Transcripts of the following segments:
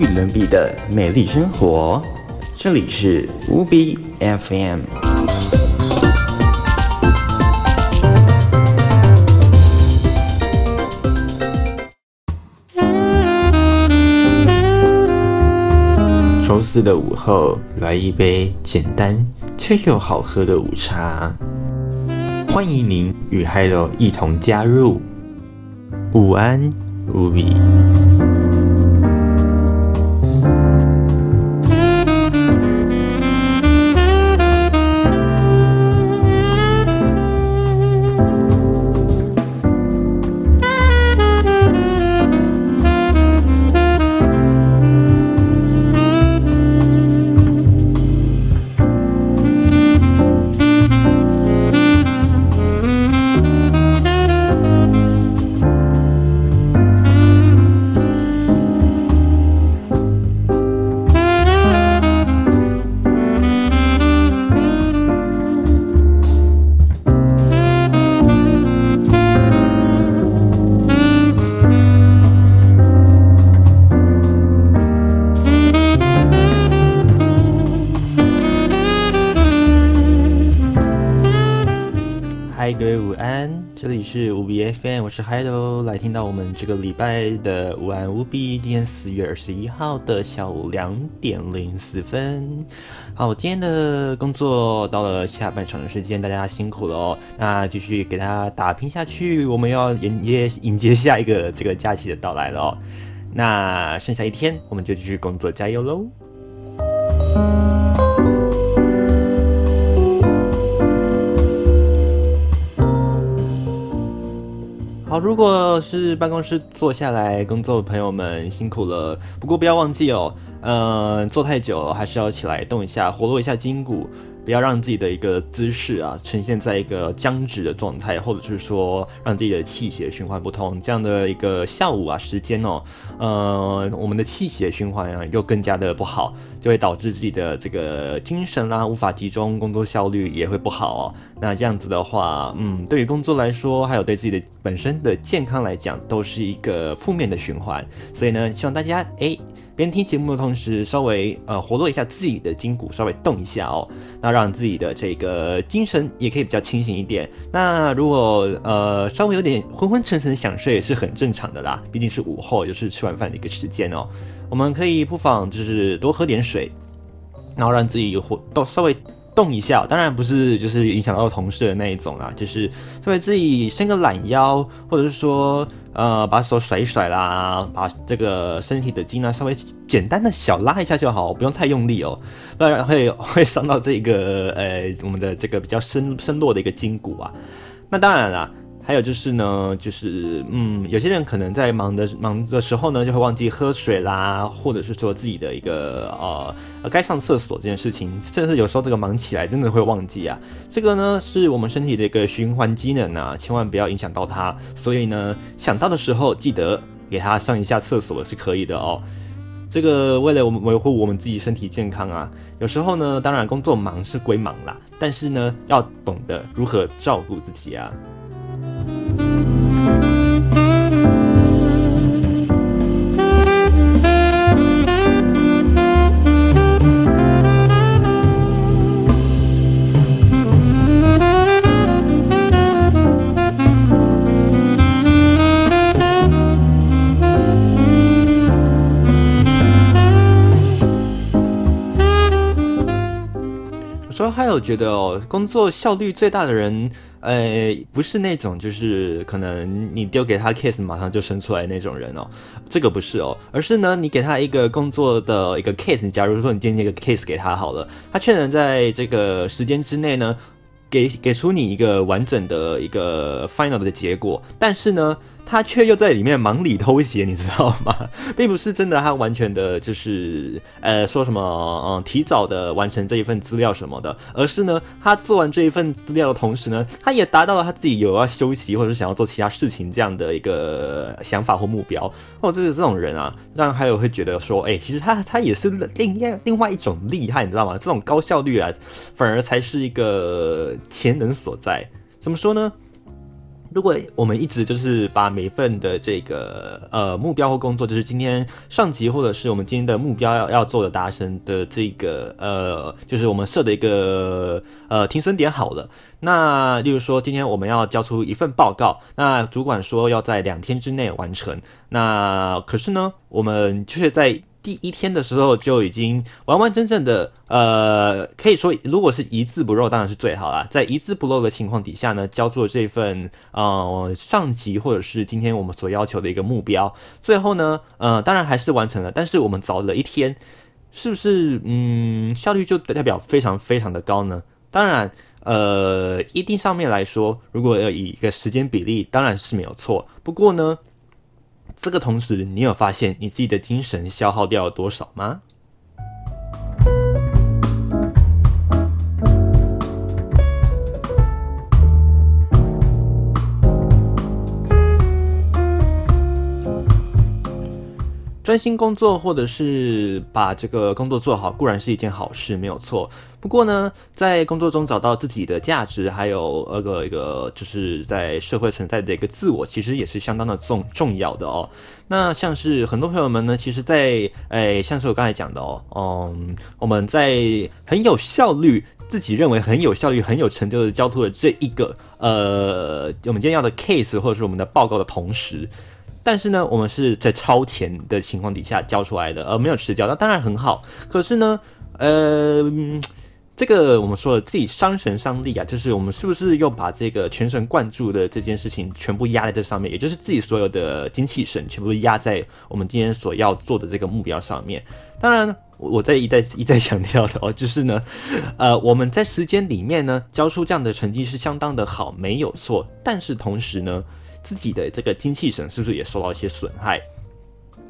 与伦比的美丽生活，这里是乌比 FM。周四的午后，来一杯简单却又好喝的午茶。欢迎您与 Hello 一同加入。午安，乌比。这个礼拜的午安乌比，今天四月二十一号的下午两点零四分。好，今天的工作到了下半场的时间，大家辛苦了哦。那继续给大家打拼下去，我们要迎接迎接下一个这个假期的到来了哦。那剩下一天，我们就继续工作，加油喽！如果是办公室坐下来工作的朋友们辛苦了，不过不要忘记哦，嗯、坐太久还是要起来动一下，活络一下筋骨。不要让自己的一个姿势啊呈现在一个僵直的状态，或者是说让自己的气血循环不通，这样的一个下午啊时间哦，呃，我们的气血循环啊又更加的不好，就会导致自己的这个精神啦、啊、无法集中，工作效率也会不好哦。那这样子的话，嗯，对于工作来说，还有对自己的本身的健康来讲，都是一个负面的循环。所以呢，希望大家诶。边听节目的同时，稍微呃活络一下自己的筋骨，稍微动一下哦，那让自己的这个精神也可以比较清醒一点。那如果呃稍微有点昏昏沉沉想睡也是很正常的啦，毕竟是午后，就是吃完饭的一个时间哦。我们可以不妨就是多喝点水，然后让自己活动稍微。动一下，当然不是就是影响到同事的那一种啦，就是稍微自己伸个懒腰，或者是说呃把手甩一甩啦，把这个身体的筋呢稍微简单的小拉一下就好，不用太用力哦，不然会会伤到这个呃我们的这个比较深深落的一个筋骨啊。那当然了。还有就是呢，就是嗯，有些人可能在忙的忙的时候呢，就会忘记喝水啦，或者是说自己的一个呃该上厕所这件事情，甚至有时候这个忙起来真的会忘记啊。这个呢是我们身体的一个循环机能啊，千万不要影响到它。所以呢，想到的时候记得给他上一下厕所是可以的哦。这个为了我们维护我们自己身体健康啊，有时候呢，当然工作忙是归忙啦，但是呢，要懂得如何照顾自己啊。说觉得哦，工作效率最大的人，呃，不是那种就是可能你丢给他 case 马上就生出来那种人哦，这个不是哦，而是呢，你给他一个工作的一个 case，你假如说你今天一个 case 给他好了，他却能在这个时间之内呢，给给出你一个完整的一个 final 的结果，但是呢。他却又在里面忙里偷闲，你知道吗？并不是真的，他完全的就是呃说什么嗯提早的完成这一份资料什么的，而是呢，他做完这一份资料的同时呢，他也达到了他自己有要休息或者是想要做其他事情这样的一个想法或目标。哦，就是这种人啊，让还有会觉得说，哎、其实他他也是另外另外一种厉害，你知道吗？这种高效率啊，反而才是一个潜能所在。怎么说呢？如果我们一直就是把每份的这个呃目标或工作，就是今天上级或者是我们今天的目标要要做的达成的这个呃，就是我们设的一个呃停损点好了。那例如说今天我们要交出一份报告，那主管说要在两天之内完成，那可是呢，我们却在。第一天的时候就已经完完整整的，呃，可以说如果是一字不漏，当然是最好啦。在一字不漏的情况底下呢，交出这份呃上级或者是今天我们所要求的一个目标，最后呢，呃，当然还是完成了，但是我们早了一天，是不是嗯效率就代表非常非常的高呢？当然，呃，一定上面来说，如果要以一个时间比例，当然是没有错。不过呢。这个同时，你有发现你自己的精神消耗掉了多少吗？专心工作，或者是把这个工作做好，固然是一件好事，没有错。不过呢，在工作中找到自己的价值，还有那个一个就是在社会存在的一个自我，其实也是相当的重重要的哦。那像是很多朋友们呢，其实在，在哎，像是我刚才讲的哦，嗯，我们在很有效率，自己认为很有效率、很有成就的交出了这一个呃，我们今天要的 case 或者是我们的报告的同时。但是呢，我们是在超前的情况底下交出来的，而没有迟交，那当然很好。可是呢，呃，这个我们说了自己伤神伤力啊，就是我们是不是又把这个全神贯注的这件事情全部压在这上面，也就是自己所有的精气神全部压在我们今天所要做的这个目标上面。当然，我在一再一再强调的哦，就是呢，呃，我们在时间里面呢交出这样的成绩是相当的好，没有错。但是同时呢，自己的这个精气神是不是也受到一些损害？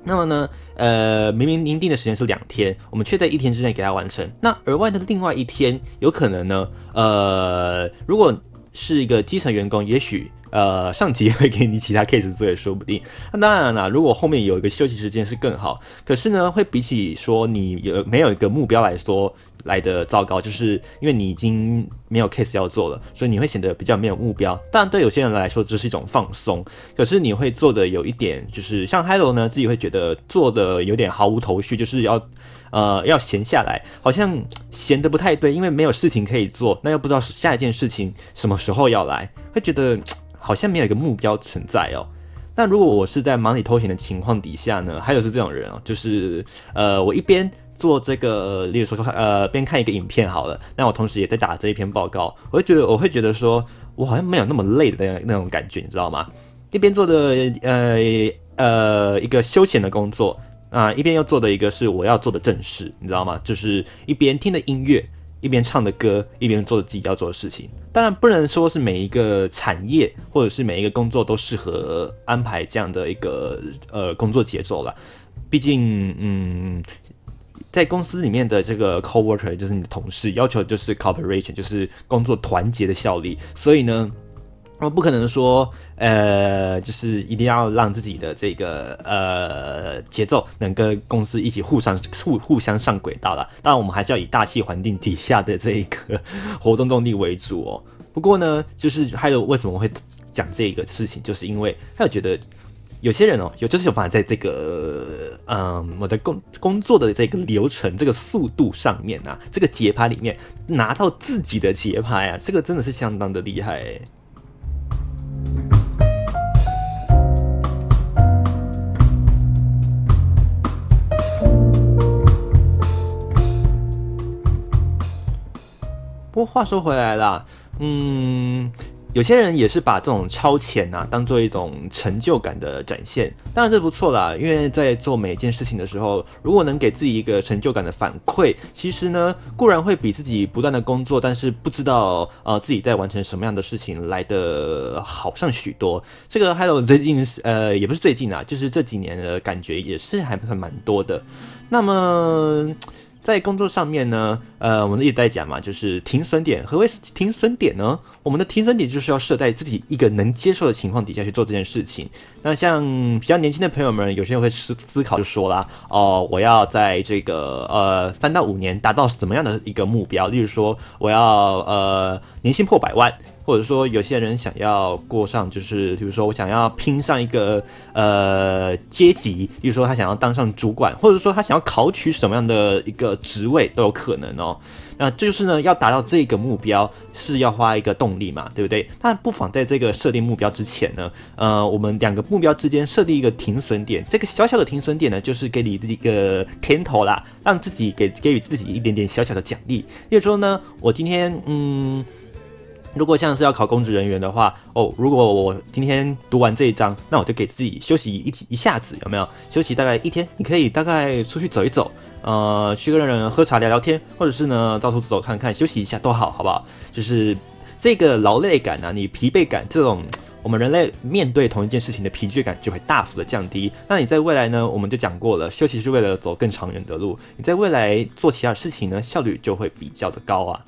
那么呢，呃，明明您定的时间是两天，我们却在一天之内给他完成。那额外的另外一天，有可能呢，呃，如果是一个基层员工，也许呃上级会给你其他 case 做也说不定。那当然了，如果后面有一个休息时间是更好。可是呢，会比起说你有没有一个目标来说。来的糟糕，就是因为你已经没有 case 要做了，所以你会显得比较没有目标。当然，对有些人来说这是一种放松，可是你会做的有一点，就是像 Hello 呢，自己会觉得做的有点毫无头绪，就是要呃要闲下来，好像闲得不太对，因为没有事情可以做，那又不知道下一件事情什么时候要来，会觉得 好像没有一个目标存在哦。那如果我是在忙里偷闲的情况底下呢，还有是这种人哦，就是呃我一边。做这个，例如说，呃，边看一个影片好了，那我同时也在打这一篇报告，我会觉得，我会觉得说，我好像没有那么累的那那种感觉，你知道吗？一边做的，呃呃，一个休闲的工作啊，一边又做的一个是我要做的正事，你知道吗？就是一边听的音乐，一边唱着歌，一边做着自己要做的事情。当然，不能说是每一个产业或者是每一个工作都适合安排这样的一个呃工作节奏了，毕竟，嗯。在公司里面的这个 coworker 就是你的同事，要求就是 cooperation，就是工作团结的效力。所以呢，我不可能说，呃，就是一定要让自己的这个呃节奏能跟公司一起互相互互相上轨道了。当然，我们还是要以大气环境底下的这一个活动动力为主哦。不过呢，就是还有为什么会讲这个事情，就是因为还有觉得。有些人哦，有就是有办法在这个，嗯，我的工工作的这个流程、这个速度上面啊，这个节拍里面拿到自己的节拍啊，这个真的是相当的厉害。不过话说回来啦，嗯。有些人也是把这种超前啊当做一种成就感的展现，当然这不错啦。因为在做每一件事情的时候，如果能给自己一个成就感的反馈，其实呢固然会比自己不断的工作，但是不知道呃自己在完成什么样的事情来的好上许多。这个还有最近呃也不是最近啊，就是这几年的感觉也是还还蛮多的。那么。在工作上面呢，呃，我们一直在讲嘛，就是停损点。何为停损点呢？我们的停损点就是要设在自己一个能接受的情况底下去做这件事情。那像比较年轻的朋友们，有些人会思思考，就说啦，哦，我要在这个呃三到五年达到什么样的一个目标？例如说，我要呃年薪破百万。或者说有些人想要过上，就是比如说我想要拼上一个呃阶级，比如说他想要当上主管，或者说他想要考取什么样的一个职位都有可能哦。那这就是呢，要达到这个目标是要花一个动力嘛，对不对？但不妨在这个设定目标之前呢，呃，我们两个目标之间设立一个停损点。这个小小的停损点呢，就是给你一个甜头啦，让自己给给予自己一点点小小的奖励。例如说呢，我今天嗯，如果像是要考公职人员的话，哦，如果我今天读完这一章，那我就给自己休息一一下子，有没有？休息大概一天，你可以大概出去走一走。呃，去跟人喝茶聊聊天，或者是呢，到处走走看看，休息一下都好，好不好？就是这个劳累感啊，你疲惫感这种，我们人类面对同一件事情的疲倦感就会大幅的降低。那你在未来呢，我们就讲过了，休息是为了走更长远的路。你在未来做其他事情呢，效率就会比较的高啊。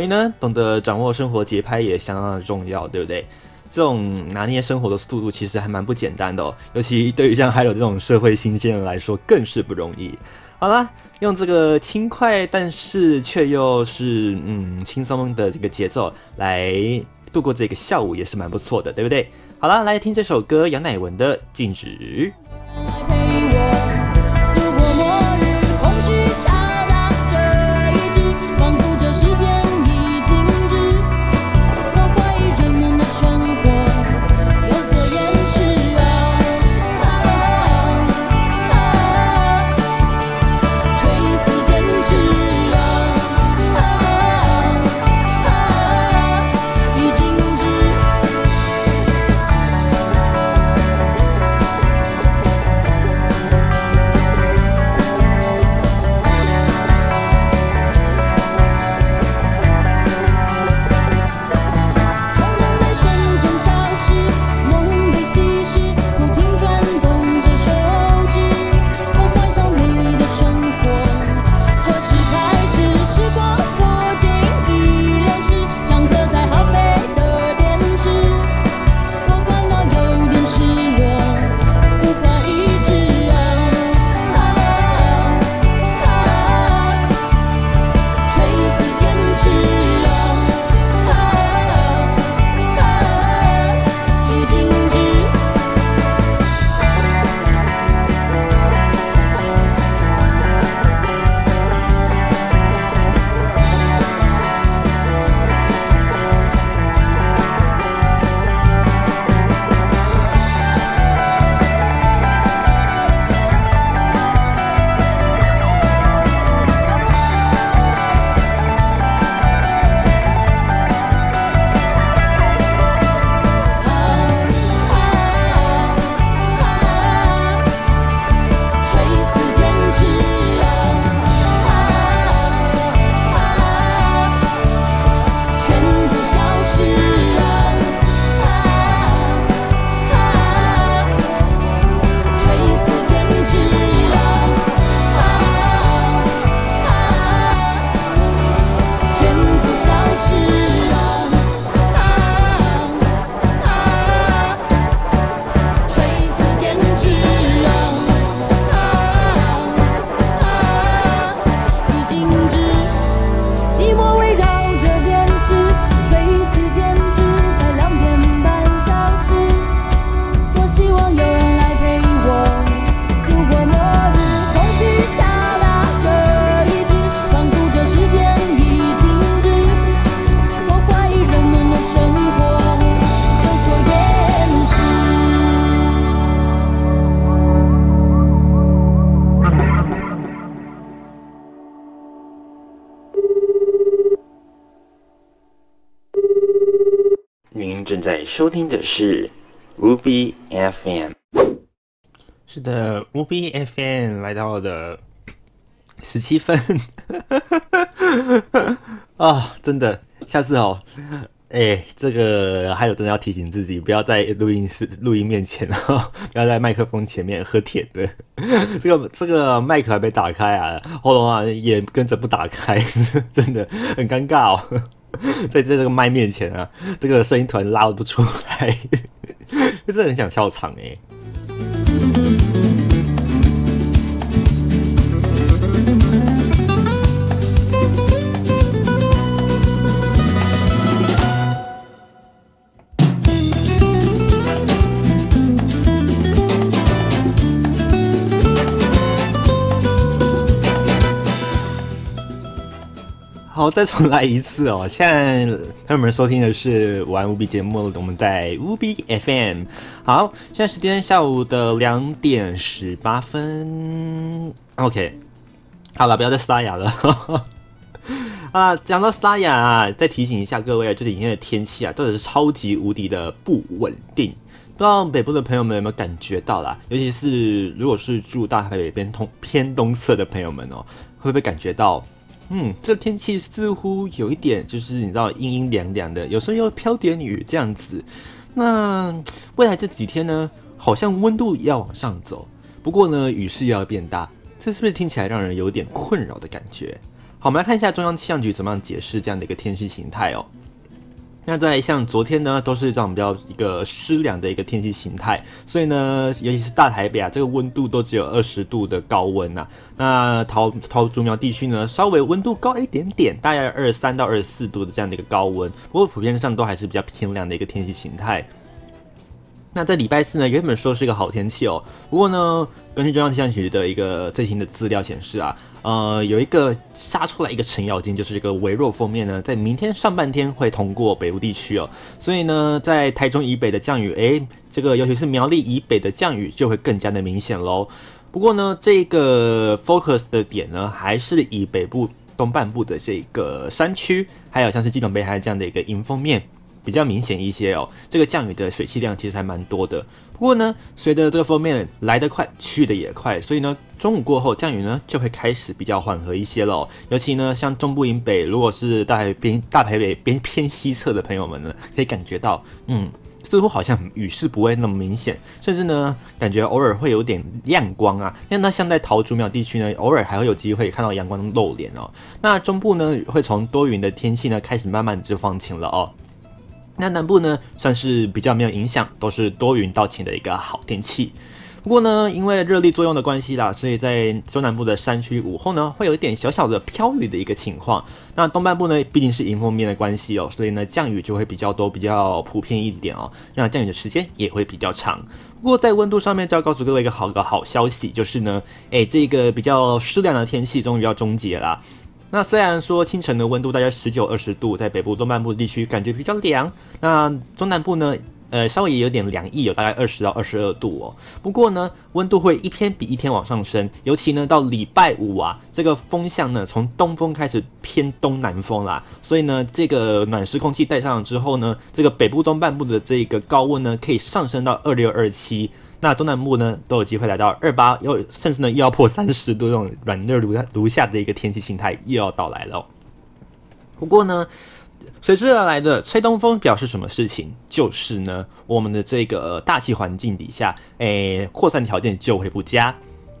所以呢，懂得掌握生活节拍也相当的重要，对不对？这种拿捏生活的速度其实还蛮不简单的哦，尤其对于像还有这种社会新鲜人来说，更是不容易。好啦，用这个轻快但是却又是嗯轻松的这个节奏来度过这个下午，也是蛮不错的，对不对？好啦，来听这首歌，杨乃文的《静止》。在收听的是 Ruby FM，是的，Ruby FM 来到的十七分 啊，真的，下次哦，哎、欸，这个还有真的要提醒自己，不要在录音室、录音面前，然 后不要在麦克风前面喝甜的。这个这个麦克还没打开啊，喉咙啊也跟着不打开，真的很尴尬哦。在在这个麦面前啊，这个声音突然拉不出来，真的很想笑场哎、好，再重来一次哦！现在朋友们收听的是玩无比节目，我们在乌比 FM。好，现在时间下午的两点十八分。OK，好了，不要再沙哑了。啊，讲到沙哑啊，再提醒一下各位啊，这几天的天气啊，真的是超级无敌的不稳定。不知道北部的朋友们有没有感觉到啦？尤其是如果是住大台北边东偏东侧的朋友们哦，会不会感觉到？嗯，这天气似乎有一点，就是你知道阴阴凉凉的，有时候又飘点雨这样子。那未来这几天呢，好像温度要往上走，不过呢，雨势又要变大，这是不是听起来让人有点困扰的感觉？好，我们来看一下中央气象局怎么样解释这样的一个天气形态哦。那在像昨天呢，都是这种比较一个湿凉的一个天气形态，所以呢，尤其是大台北啊，这个温度都只有二十度的高温呐、那桃桃竹苗地区呢，稍微温度高一点点，大概二十三到二十四度的这样的一个高温，不过普遍上都还是比较偏凉的一个天气形态。那在礼拜四呢，原本说是一个好天气哦，不过呢，根据中央气象局的一个最新的资料显示啊，呃，有一个杀出来一个程咬金，就是这个微弱锋面呢，在明天上半天会通过北部地区哦，所以呢，在台中以北的降雨，诶，这个尤其是苗栗以北的降雨就会更加的明显喽。不过呢，这个 focus 的点呢，还是以北部东半部的这个山区，还有像是基隆北海这样的一个迎风面。比较明显一些哦，这个降雨的水汽量其实还蛮多的。不过呢，随着这个锋面来得快，去得也快，所以呢，中午过后降雨呢就会开始比较缓和一些喽。尤其呢，像中部以北，如果是大台边大台北边偏西侧的朋友们呢，可以感觉到，嗯，似乎好像雨势不会那么明显，甚至呢，感觉偶尔会有点亮光啊。那那像在桃竹苗地区呢，偶尔还会有机会看到阳光露脸哦。那中部呢，会从多云的天气呢开始慢慢就放晴了哦。那南部呢，算是比较没有影响，都是多云到晴的一个好天气。不过呢，因为热力作用的关系啦，所以在中南部的山区午后呢，会有一点小小的飘雨的一个情况。那东半部呢，毕竟是迎风面的关系哦，所以呢，降雨就会比较多，比较普遍一点哦。那降雨的时间也会比较长。不过在温度上面，就要告诉各位一个好个好消息，就是呢，诶，这个比较湿凉的天气终于要终结了。那虽然说清晨的温度大概十九二十度，在北部东半部地区感觉比较凉，那中南部呢，呃，稍微也有点凉意，有大概二十到二十二度哦。不过呢，温度会一天比一天往上升，尤其呢到礼拜五啊，这个风向呢从东风开始偏东南风啦，所以呢，这个暖湿空气带上了之后呢，这个北部东半部的这个高温呢可以上升到二六二七。那中南部呢都有机会来到二八，又甚至呢又要破三十度这种软热如如下的一个天气形态又要到来了。不过呢，随之而来的吹东风表示什么事情？就是呢，我们的这个大气环境底下，诶，扩散条件就会不佳。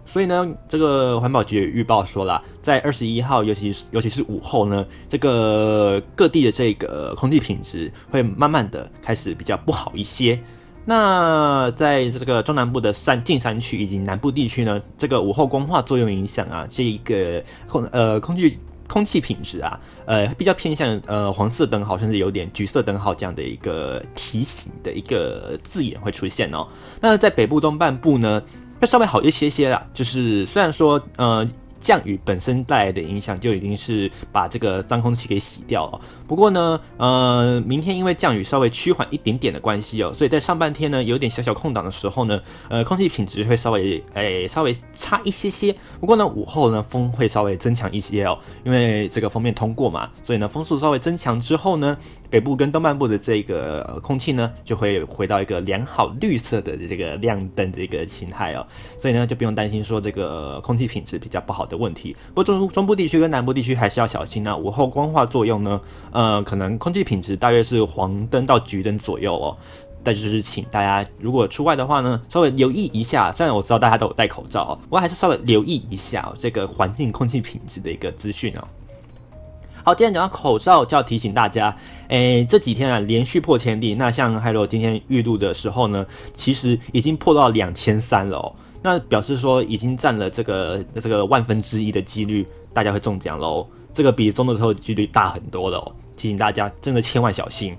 所以呢，这个环保局预报说了，在二十一号，尤其是尤其是午后呢，这个各地的这个空气品质会慢慢的开始比较不好一些。那在这个中南部的山近山区以及南部地区呢，这个午后光化作用影响啊，这一个空呃空气空气品质啊，呃比较偏向呃黄色灯号，甚至有点橘色灯号这样的一个提醒的一个字眼会出现哦。那在北部东半部呢，会稍微好一些些啦，就是虽然说呃。降雨本身带来的影响就已经是把这个脏空气给洗掉了。不过呢，呃，明天因为降雨稍微趋缓一点点的关系哦，所以在上半天呢有点小小空档的时候呢，呃，空气品质会稍微诶、稍微差一些些。不过呢，午后呢风会稍微增强一些哦，因为这个锋面通过嘛，所以呢风速稍微增强之后呢，北部跟东半部的这个空气呢就会回到一个良好绿色的这个亮灯的一个形态哦，所以呢就不用担心说这个空气品质比较不好。的问题。不过中中部地区跟南部地区还是要小心啊。午后光化作用呢，呃，可能空气品质大约是黄灯到橘灯左右哦。但就是请大家如果出外的话呢，稍微留意一下。虽然我知道大家都有戴口罩哦，我还是稍微留意一下哦，这个环境空气品质的一个资讯哦。好，今天讲到口罩，就要提醒大家，诶，这几天啊连续破千例。那像海螺今天预录的时候呢，其实已经破到两千三了哦。那表示说已经占了这个这个万分之一的几率，大家会中奖喽。这个比中的时候几率大很多了哦。提醒大家，真的千万小心。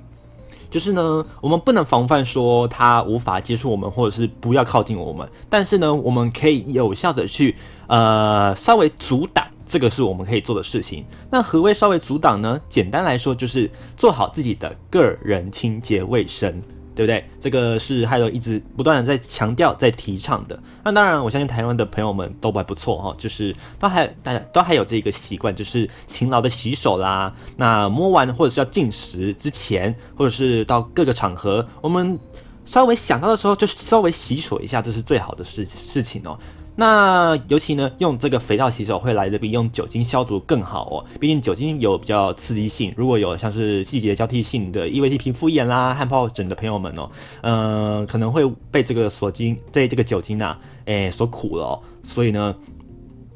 就是呢，我们不能防范说他无法接触我们，或者是不要靠近我们。但是呢，我们可以有效的去呃稍微阻挡。这个是我们可以做的事情。那何谓稍微阻挡呢？简单来说，就是做好自己的个人清洁卫生，对不对？这个是还有一直不断的在强调、在提倡的。那当然，我相信台湾的朋友们都还不错哈，就是都还大家都还有这个习惯，就是勤劳的洗手啦。那摸完或者是要进食之前，或者是到各个场合，我们稍微想到的时候，就稍微洗手一下，这是最好的事事情哦。那尤其呢，用这个肥皂洗手会来得比用酒精消毒更好哦。毕竟酒精有比较刺激性，如果有像是季节交替性的异位性皮肤炎啦、汗疱疹的朋友们哦，嗯、呃，可能会被这个锁精对这个酒精啊，诶所苦了哦。所以呢，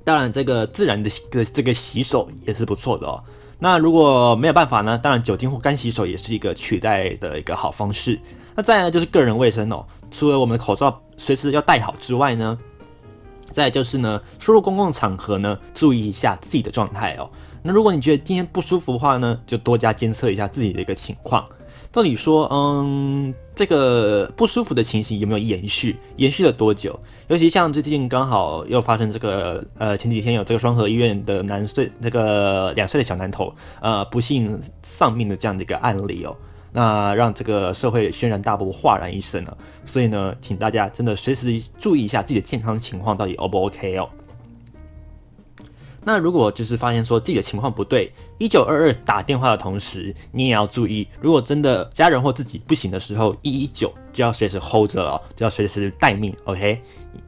当然这个自然的个这个洗手也是不错的哦。那如果没有办法呢，当然酒精或干洗手也是一个取代的一个好方式。那再来就是个人卫生哦，除了我们的口罩随时要戴好之外呢。再就是呢，出入公共场合呢，注意一下自己的状态哦。那如果你觉得今天不舒服的话呢，就多加监测一下自己的一个情况。到底说，嗯，这个不舒服的情形有没有延续？延续了多久？尤其像最近刚好又发生这个，呃，前几天有这个双河医院的男岁，那个两岁的小男童，呃，不幸丧命的这样的一个案例哦。那让这个社会轩然大波，哗然一声了。所以呢，请大家真的随时注意一下自己的健康情况到底 O 不 OK 哦。那如果就是发现说自己的情况不对，一九二二打电话的同时，你也要注意，如果真的家人或自己不行的时候，一一九就要随时 hold 着了，就要随时待命。OK，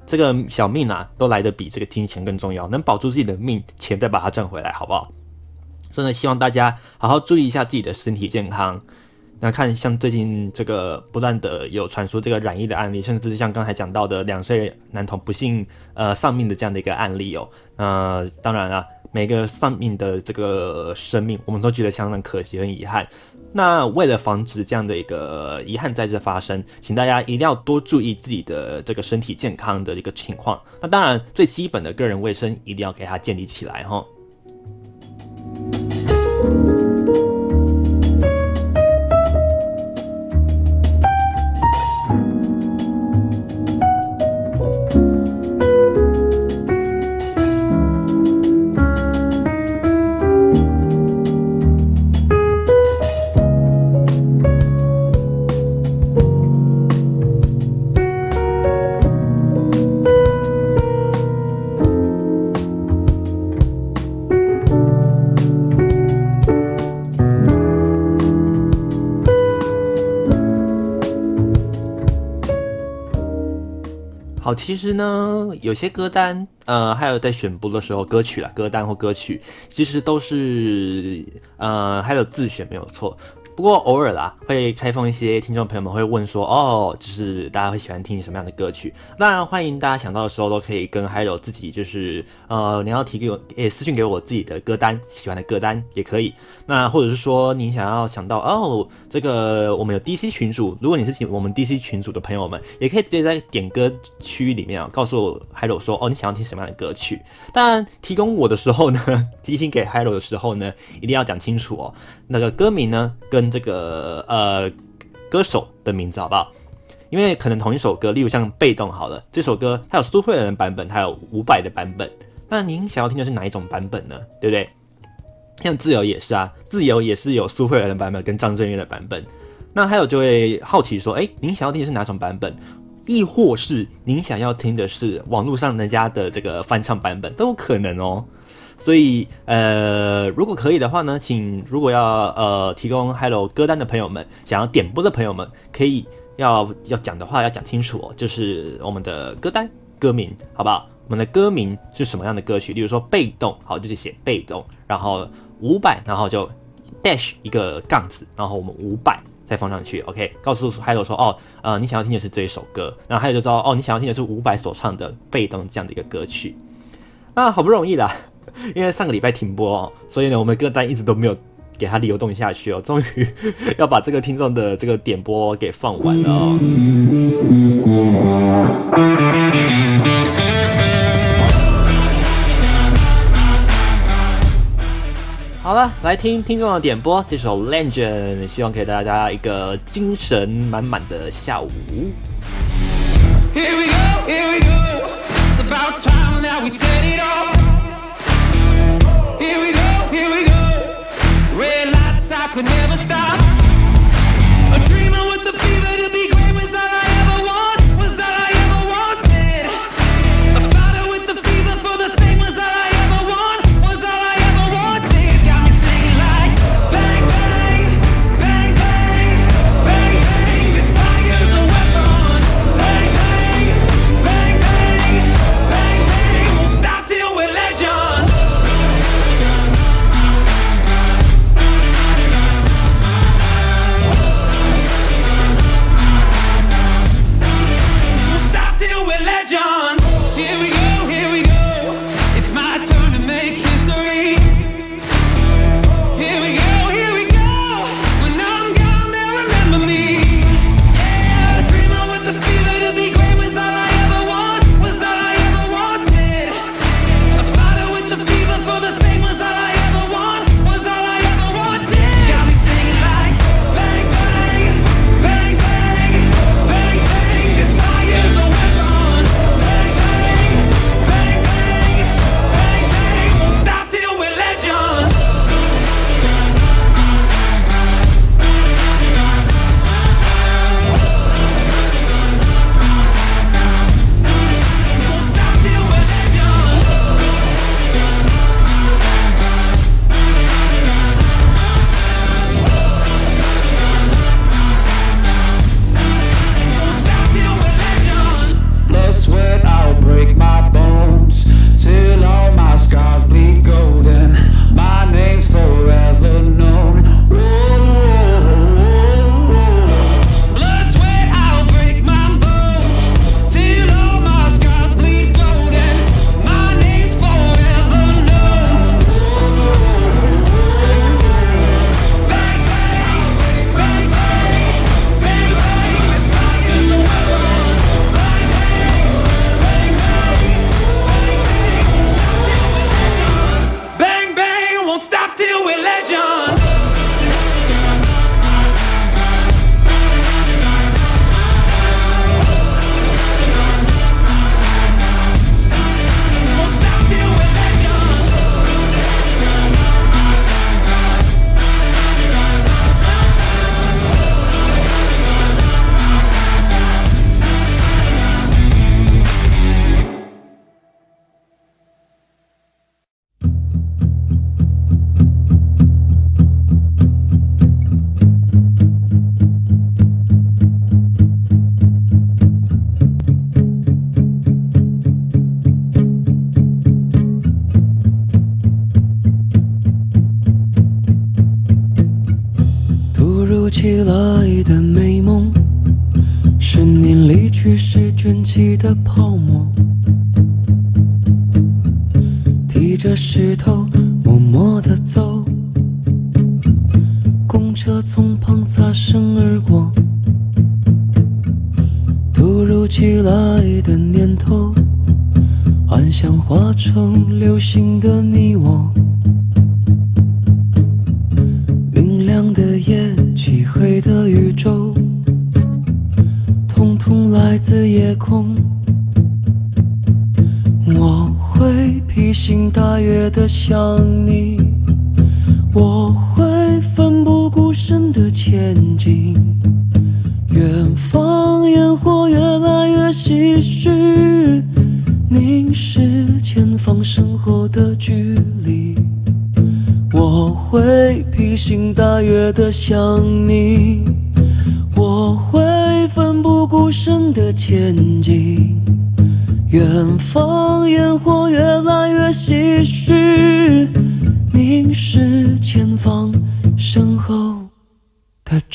这个小命啊，都来得比这个金钱更重要，能保住自己的命，钱再把它赚回来，好不好？真的希望大家好好注意一下自己的身体健康。那看像最近这个不断的有传出这个染疫的案例，甚至像刚才讲到的两岁男童不幸呃丧命的这样的一个案例哦。呃，当然了，每个丧命的这个生命，我们都觉得相当可惜很遗憾。那为了防止这样的一个遗憾再次发生，请大家一定要多注意自己的这个身体健康的一个情况。那当然，最基本的个人卫生一定要给它建立起来哈。其实呢，有些歌单，呃，还有在选播的时候，歌曲啦，歌单或歌曲，其实都是，呃，还有自选没有错。不过偶尔啦，会开放一些听众朋友们会问说，哦，就是大家会喜欢听什么样的歌曲？当然欢迎大家想到的时候都可以跟还有自己就是呃，你要提给我，也，私信给我自己的歌单，喜欢的歌单也可以。那或者是说你想要想到哦，这个我们有 DC 群组，如果你是请我们 DC 群组的朋友们，也可以直接在点歌区域里面啊，告诉我 Hello 说，哦，你想要听什么样的歌曲？当然提供我的时候呢，提醒给 Hello 的时候呢，一定要讲清楚哦，那个歌名呢跟这个呃歌手的名字好不好？因为可能同一首歌，例如像《被动》好了，这首歌它有苏慧伦的版本，它有伍佰的版本。那您想要听的是哪一种版本呢？对不对？像《自由》也是啊，《自由》也是有苏慧伦的版本跟张震岳的版本。那还有就会好奇说，哎，您想要听的是哪种版本？亦或是您想要听的是网络上人家的这个翻唱版本，都有可能哦。所以，呃，如果可以的话呢，请如果要呃提供 Hello 歌单的朋友们，想要点播的朋友们，可以要要讲的话要讲清楚哦，就是我们的歌单歌名，好不好？我们的歌名是什么样的歌曲？例如说被动，好，就是写被动，然后五百，然后就 dash 一个杠子，然后我们五百再放上去，OK，告诉还有说，哦，呃，你想要听的是这一首歌，然后还有就知道，哦，你想要听的是五百所唱的被动这样的一个歌曲。啊，好不容易啦，因为上个礼拜停播哦，所以呢，我们歌单一直都没有给它流动下去哦，终于 要把这个听众的这个点播给放完了哦。好了，来听听众的点播，这首《Legend》，希望给大家一个精神满满的下午。Could never stop. 起来的美梦，是你离去时卷起的泡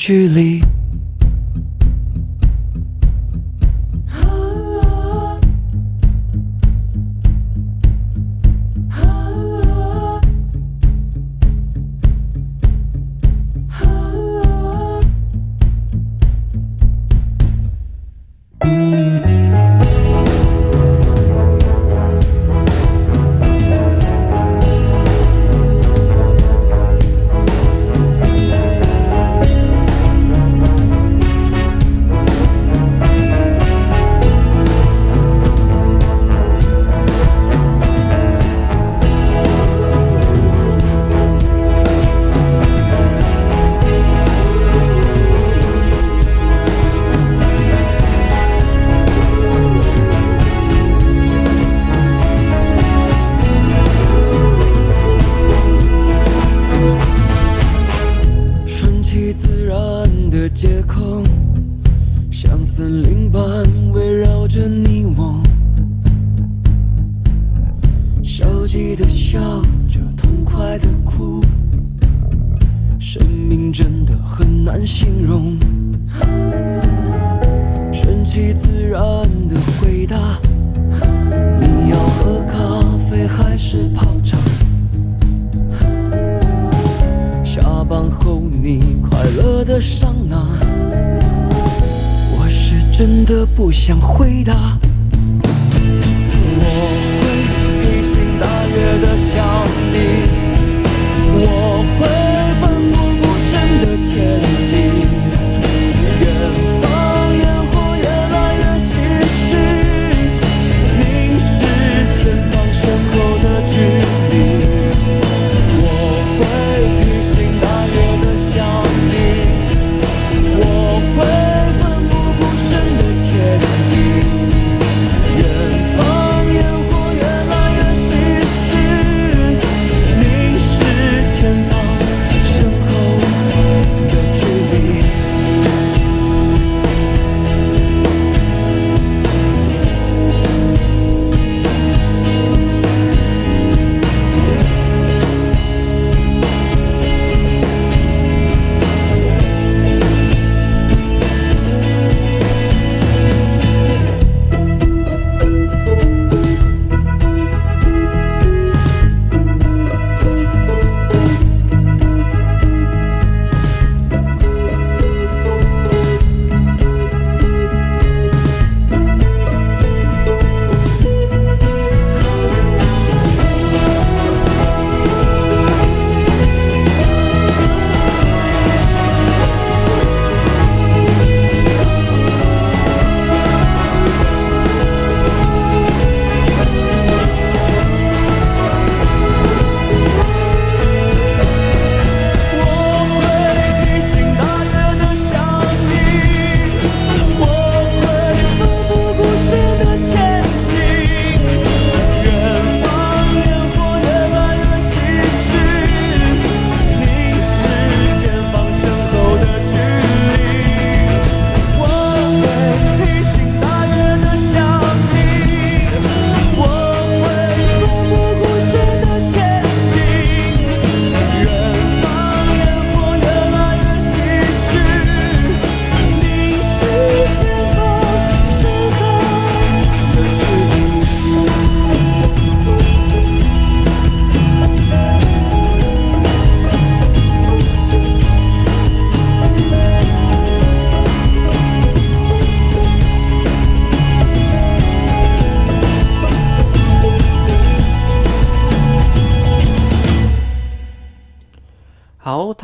距离。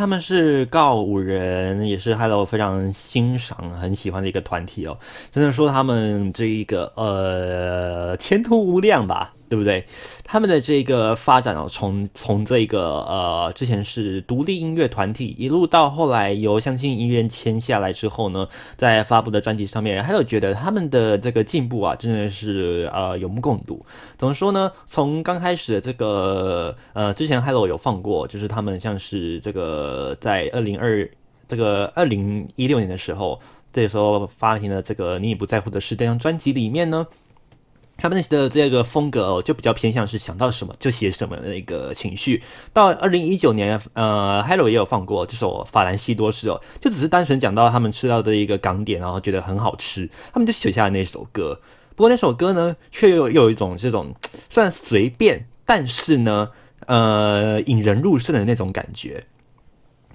他们是告五人，也是 Hello 非常欣赏、很喜欢的一个团体哦。真的说他们这一个呃前途无量吧。对不对？他们的这个发展哦，从从这个呃之前是独立音乐团体，一路到后来由相信音乐签下来之后呢，在发布的专辑上面，还有觉得他们的这个进步啊，真的是呃有目共睹。怎么说呢？从刚开始的这个呃之前 Hello 有放过，就是他们像是这个在二零二这个二零一六年的时候，这时候发行的这个你已不在乎的事这张专辑里面呢。他们的这个风格哦，就比较偏向是想到什么就写什么的一个情绪。到二零一九年，呃，Hello 也有放过这首《法兰西多士》哦，就只是单纯讲到他们吃到的一个港点，然后觉得很好吃，他们就写下了那首歌。不过那首歌呢，却又又有一种这种算随便，但是呢，呃，引人入胜的那种感觉。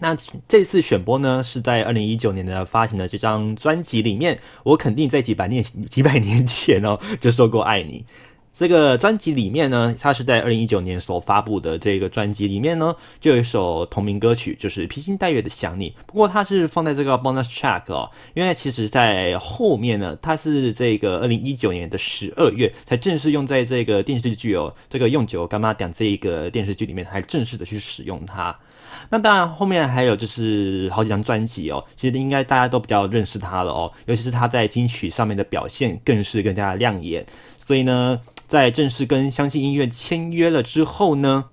那这次选播呢，是在二零一九年的发行的这张专辑里面。我肯定在几百年几百年前哦，就说过爱你。这个专辑里面呢，它是在二零一九年所发布的这个专辑里面呢，就有一首同名歌曲，就是披星戴月的想你。不过它是放在这个 bonus track 哦，因为其实在后面呢，它是这个二零一九年的十二月才正式用在这个电视剧哦，这个用九干妈讲这一个电视剧里面，才正式的去使用它。那当然，后面还有就是好几张专辑哦，其实应该大家都比较认识他了哦，尤其是他在金曲上面的表现更是更加亮眼。所以呢，在正式跟相信音乐签约了之后呢，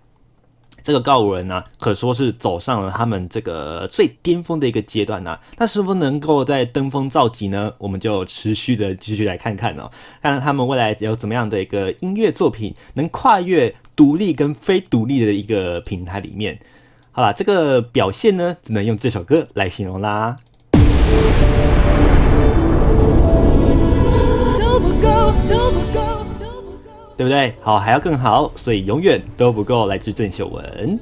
这个告五人呢、可说是走上了他们这个最巅峰的一个阶段呢、那是否能够再登峰造极呢？我们就持续的继续来看看哦，看看他们未来有怎么样的一个音乐作品，能跨越独立跟非独立的一个平台里面。好了，这个表现呢，只能用这首歌来形容啦。都不够，都不够，对不对？好，还要更好，所以永远都不够。来自郑秀文。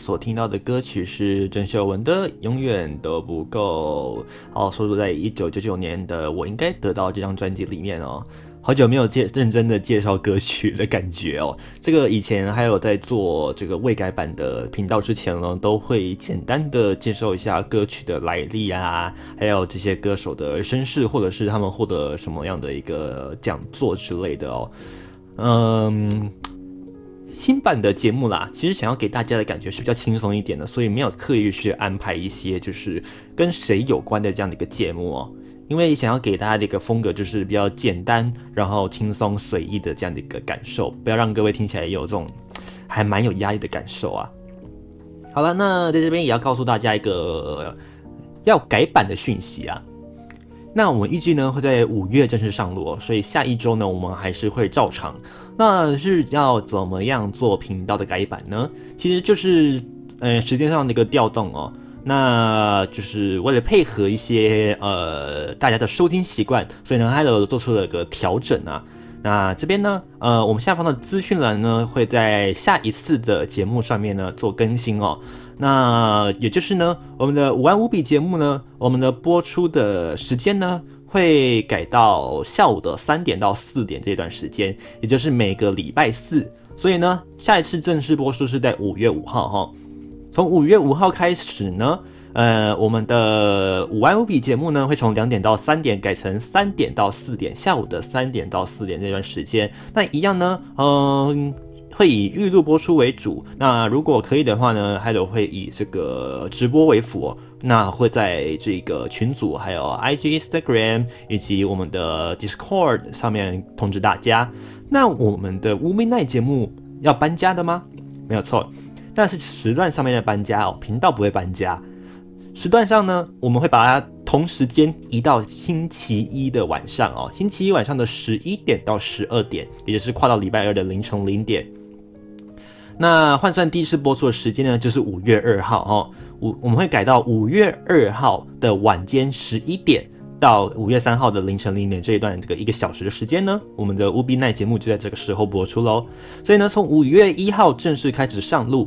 所听到的歌曲是郑秀文的《永远都不够》，哦，收录在一九九九年的《我应该得到》这张专辑里面哦。好久没有介认真的介绍歌曲的感觉哦。这个以前还有在做这个未改版的频道之前呢，都会简单的介绍一下歌曲的来历啊，还有这些歌手的身世，或者是他们获得什么样的一个讲座之类的哦。嗯。新版的节目啦，其实想要给大家的感觉是比较轻松一点的，所以没有刻意去安排一些就是跟谁有关的这样的一个节目哦。因为想要给大家的一个风格就是比较简单，然后轻松随意的这样的一个感受，不要让各位听起来有这种还蛮有压力的感受啊。好了，那在这边也要告诉大家一个要改版的讯息啊。那我们预计呢会在五月正式上路，所以下一周呢我们还是会照常。那是要怎么样做频道的改版呢？其实就是呃时间上的一个调动哦。那就是为了配合一些呃大家的收听习惯，所以呢还有做出了个调整啊。那这边呢呃我们下方的资讯栏呢会在下一次的节目上面呢做更新哦。那也就是呢，我们的五万五比节目呢，我们的播出的时间呢，会改到下午的三点到四点这段时间，也就是每个礼拜四。所以呢，下一次正式播出是在五月五号哈。从五月五号开始呢，呃，我们的五万五比节目呢，会从两点到三点改成三点到四点，下午的三点到四点这段时间。那一样呢，嗯、会以预录播出为主，那如果可以的话呢，还有会以这个直播为辅。那会在这个群组、还有 IG、Instagram 以及我们的 Discord 上面通知大家。那我们的 Woo Midnight 节目要搬家的吗？没有错，但是时段上面的搬家哦，频道不会搬家。时段上呢，我们会把它同时间移到星期一的晚上哦，星期一晚上的十一点到十二点，也就是跨到礼拜二的凌晨零点。那换算第一次播出的时间呢，就是五月二号哦，五我们会改到五月二号的晚间十一点到五月三号的凌晨零点这一段这个一个小时的时间呢，我们的乌比奈节目就在这个时候播出喽。所以呢，从五月一号正式开始上路。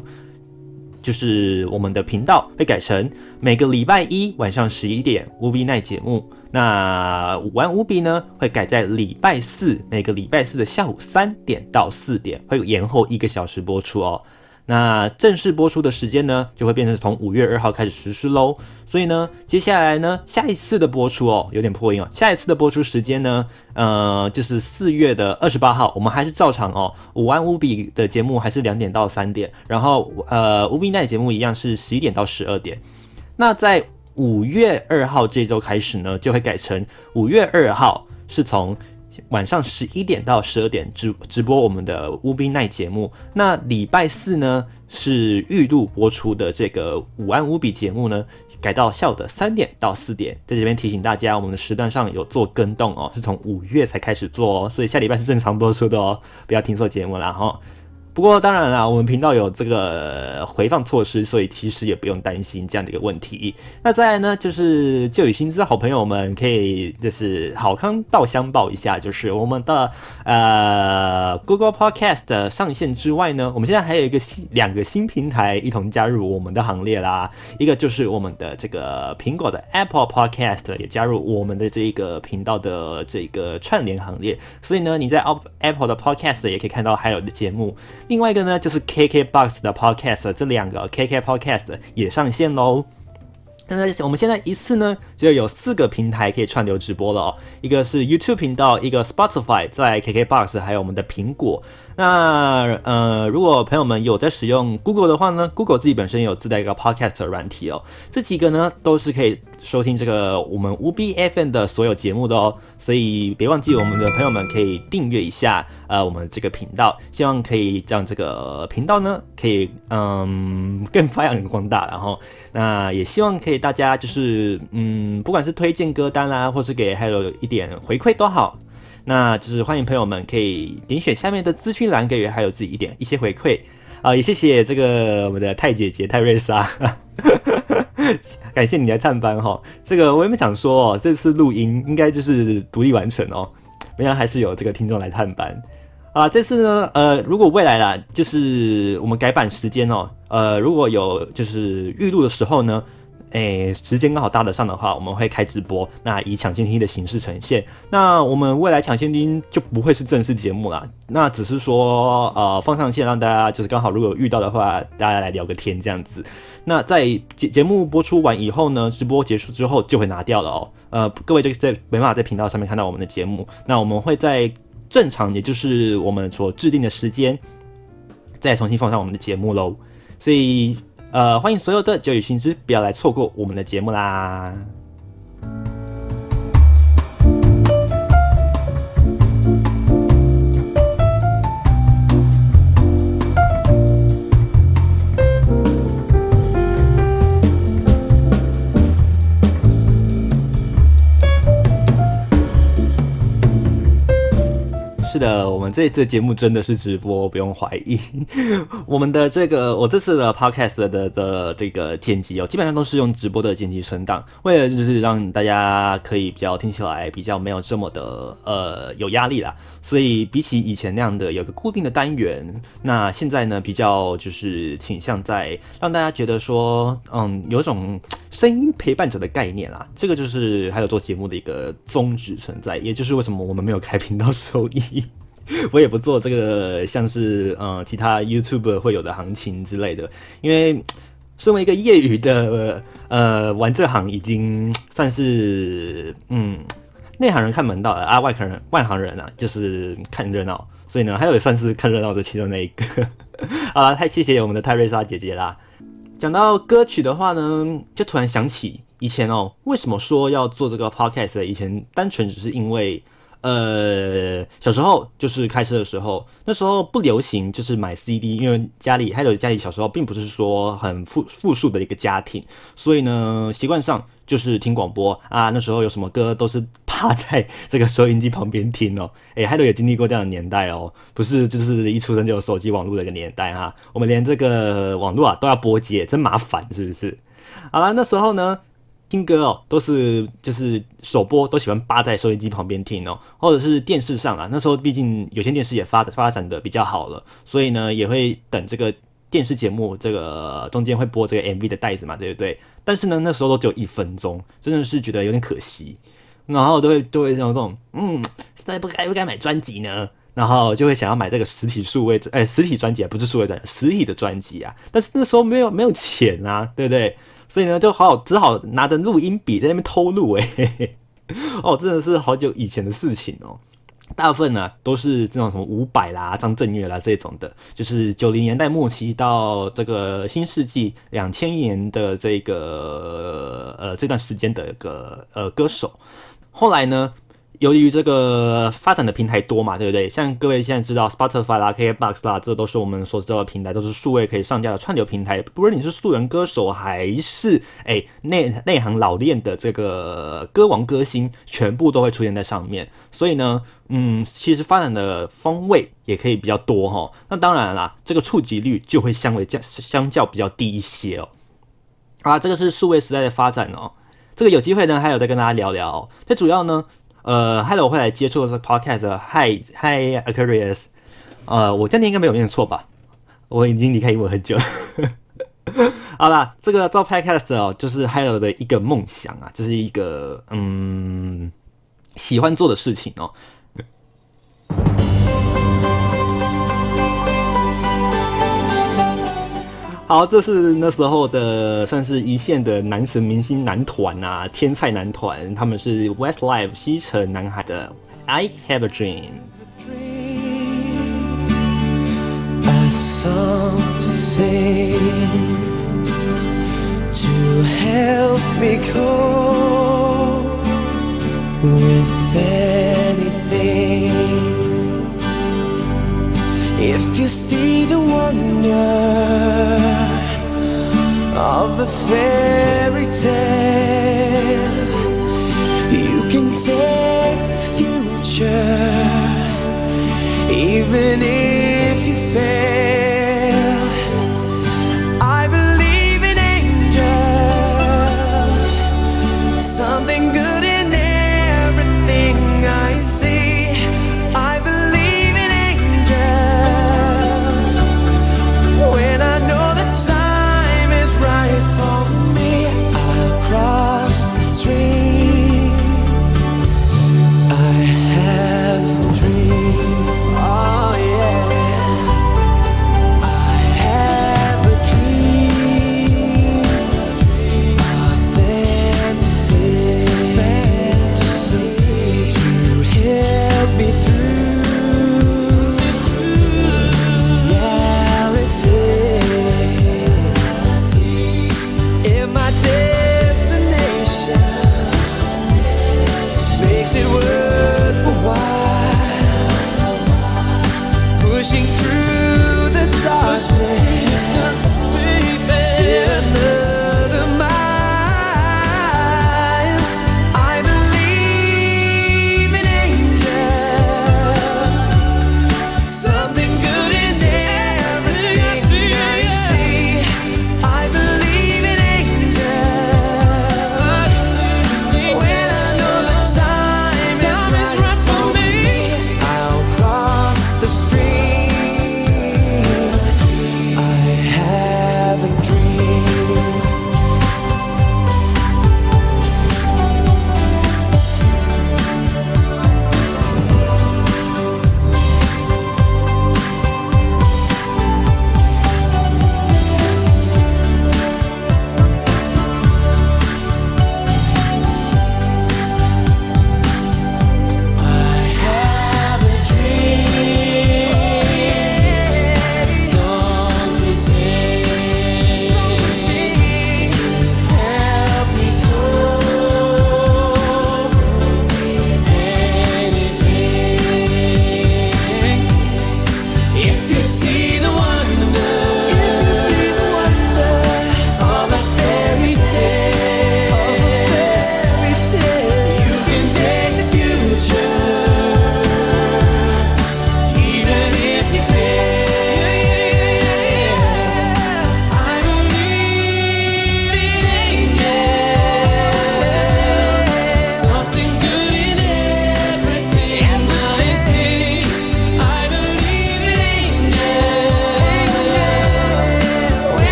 就是我们的频道会改成每个礼拜一晚上十一点乌比奈节目，那午安无比呢会改在礼拜四每个礼拜四的下午三点到四点，会延后一个小时播出哦。那正式播出的时间呢，就会变成从五月二号开始实施喽。所以呢，接下来呢，下一次的播出哦，有点破音哦。下一次的播出时间呢，呃，就是四月的二十八号，我们还是照常哦。午安无比的节目还是两点到三点，然后呃，Woo Midnight 节目一样是十一点到十二点。那在五月二号这周开始呢，就会改成五月二号是从。晚上十一点到十二点直直播我们的乌比奈节目，那礼拜四呢是预录播出的这个午安无比节目呢，改到下午的三点到四点，在这边提醒大家，我们的时段上有做更动哦，是从五月才开始做哦，所以下礼拜是正常播出的哦，不要听错节目了哈。不过当然啦，我们频道有这个回放措施，所以其实也不用担心这样的一个问题。那再来呢，就是旧与新知好朋友们可以就是好康道相报一下，就是我们的呃 Google Podcast 的上线之外呢，我们现在还有一个新两个新平台一同加入我们的行列啦。一个就是我们的这个苹果的 Apple Podcast 也加入我们的这个频道的这个串联行列。所以呢，你在 Apple 的 Podcast 也可以看到还有的节目。另外一个呢，就是 KKBox 的 Podcast，这两个 KK Podcast 也上线喽。那我们现在一次呢，就有四个平台可以串流直播了哦。一个是 YouTube 频道，一个 Spotify，在 KKBox，还有我们的苹果。那呃，如果朋友们有在使用 Google 的话呢，Google 自己本身有自带一个 Podcast 软体哦。这几个呢都是可以收听这个我们 5B FM 的所有节目的哦。所以别忘记我们的朋友们可以订阅一下呃我们这个频道，希望可以让这个频道呢可以嗯更发扬光大。然后那也希望可以大家就是嗯不管是推荐歌单啦，或是给还有一点回馈都好。那就是欢迎朋友们可以点选下面的资讯栏，给予还有自己一点一些回馈啊，也谢谢这个我们的泰姐姐泰瑞莎，感谢你来探班哈。这个我也没想说哦，这次录音应该就是独立完成哦，没想还是有这个听众来探班啊。这次呢，呃，如果未来啦，就是我们改版时间哦，呃，如果有就是预录的时候呢。诶，时间刚好搭得上的话，我们会开直播，那以抢先听的形式呈现。那我们未来抢先听就不会是正式节目啦，那只是说呃放上线让大家就是刚好如果遇到的话，大家来聊个天这样子。那在节节目播出完以后呢，直播结束之后就会拿掉了哦。呃，各位就在没办法在频道上面看到我们的节目，那我们会在正常也就是我们所制定的时间再重新放上我们的节目喽。所以。呃，欢迎所有的酒友新知，不要来错过我们的节目啦。是的，我们这一次节目真的是直播，不用怀疑。我们的这个，我这次的 podcast 的的，这个剪辑哦，基本上都是用直播的剪辑存档，为了就是让大家可以比较听起来比较没有这么的呃有压力啦。所以比起以前那样的有个固定的单元，那现在呢比较就是倾向在让大家觉得说，嗯，有种声音陪伴者的概念啦。这个就是还有做节目的一个宗旨存在，也就是为什么我们没有开频道收益。我也不做这个，像是呃其他 YouTube 会有的行情之类的，因为身为一个业余的呃玩这行，已经算是嗯内行人看门道了啊，外行人外行人啊就是看热闹，所以呢，还有也算是看热闹的其中那一个。好了，太谢谢我们的泰瑞莎姐姐啦。讲到歌曲的话呢，就突然想起以前哦，为什么说要做这个 Podcast？以前单纯只是因为。呃，小时候就是开车的时候，那时候不流行就是买 CD，因为家里还有家里小时候并不是说很富富庶的一个家庭，所以呢习惯上就是听广播啊。那时候有什么歌都是趴在这个收音机旁边听哦。诶，还有也经历过这样的年代哦，不是就是一出生就有手机网络的一个年代哈。我们连这个网络啊都要拨接，真麻烦是不是？好了，那时候呢。听歌哦，都是就是首播都喜欢扒在收音机旁边听哦，或者是电视上啊。那时候毕竟有线电视也发发展的比较好了，所以呢也会等这个电视节目这个中间会播这个 MV 的袋子嘛，对不对？但是呢那时候都只有一分钟，真的是觉得有点可惜。然后都会都会有这种嗯，现在不该不该买专辑呢？然后就会想要买这个实体数位哎实体专辑啊，不是数位专辑，实体的专辑啊。但是那时候没有没有钱啊，对不对？所以呢，就好好只好拿着录音笔在那边偷录哎，哦，真的是好久以前的事情哦。大部分呢都是这种什么伍佰啦、张震岳啦这种的，就是九零年代末期到这个新世纪两千年的这个呃这段时间的一个呃歌手。后来呢，由于这个发展的平台多嘛，对不对？像各位现在知道 Spotify 啦、，KBox 啦，这都是我们所知道的平台，都是数位可以上架的串流平台。不论你是素人歌手，还是哎内内行老练的这个歌王歌星，全部都会出现在上面。所以呢，嗯，其实发展的方位也可以比较多哈。那当然啦，这个触及率就会相对较相较比较低一些哦。啊，这个是数位时代的发展哦。这个有机会呢，还有再跟大家聊聊哦。最主要呢。呃，Hello，我会来接触的是 Podcast，Hi，Hi，Aquarius。呃，我今天应该没有念错吧？我已经离开英国很久了。好啦，这个做 Podcast 哦，就是 Hello 的一个梦想啊，就是一个嗯喜欢做的事情哦。好，这是那时候的算是一线的男神明星男团啊，天菜男团，他们是 Westlife 西城男孩的 I Have a Dream。of the fairy tale. You can take the future, even if.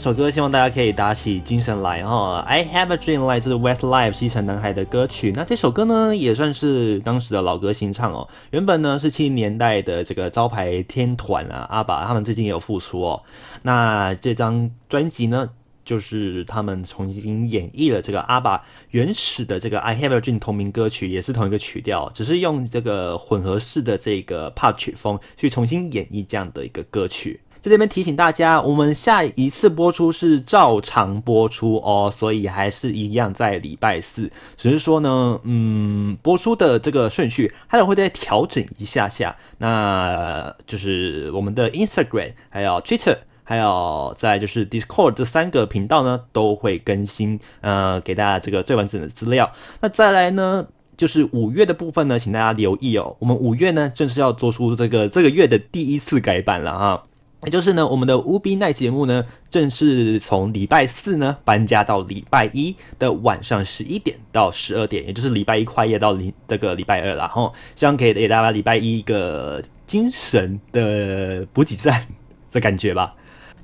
首歌希望大家可以打起精神来哈。I Have a Dream 来自 Westlife 西城男孩的歌曲。那这首歌呢，也算是当时的老歌新唱哦。原本呢是七零年代的这个招牌天团啊，阿爸他们最近也有复出哦。那这张专辑呢，就是他们重新演绎了这个阿爸原始的这个 I Have a Dream 同名歌曲，也是同一个曲调，只是用这个混合式的这个 pop 曲风去重新演绎这样的一个歌曲。在这边提醒大家，我们下一次播出是照常播出哦，所以还是一样在礼拜四，只是说呢，嗯，播出的这个顺序还有会再调整一下下。那就是我们的 Instagram，还有 Twitter，还有再就是 Discord 这三个频道呢，都会更新，呃，给大家这个最完整的资料。那再来呢，就是五月的部分呢，请大家留意哦，我们五月呢正式要做出这个这个月的第一次改版了哈。也就是呢，我们的乌比奈节目呢，正式从礼拜四呢搬家到礼拜一的晚上十一点到十二点，也就是礼拜一跨夜到礼这个礼拜二啦。吼，希望可以给大家礼拜一一个精神的补给站的感觉吧。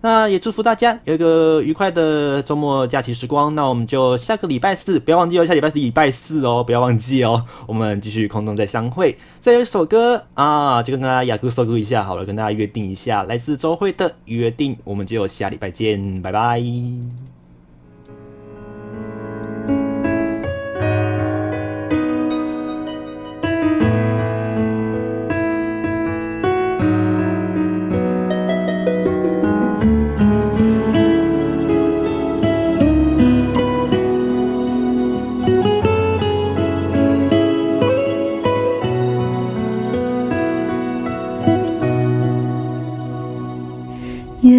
那也祝福大家有一个愉快的周末假期时光。那我们就下个礼拜四，不要忘记哦，下礼拜是礼拜四哦，不要忘记哦。我们继续空中再相会。再有一首歌啊，就跟大家雅歌收歌一下好了，跟大家约定一下，来自周会的约定。我们就下礼拜见，拜拜。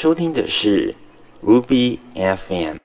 收听的是 Ruby FM。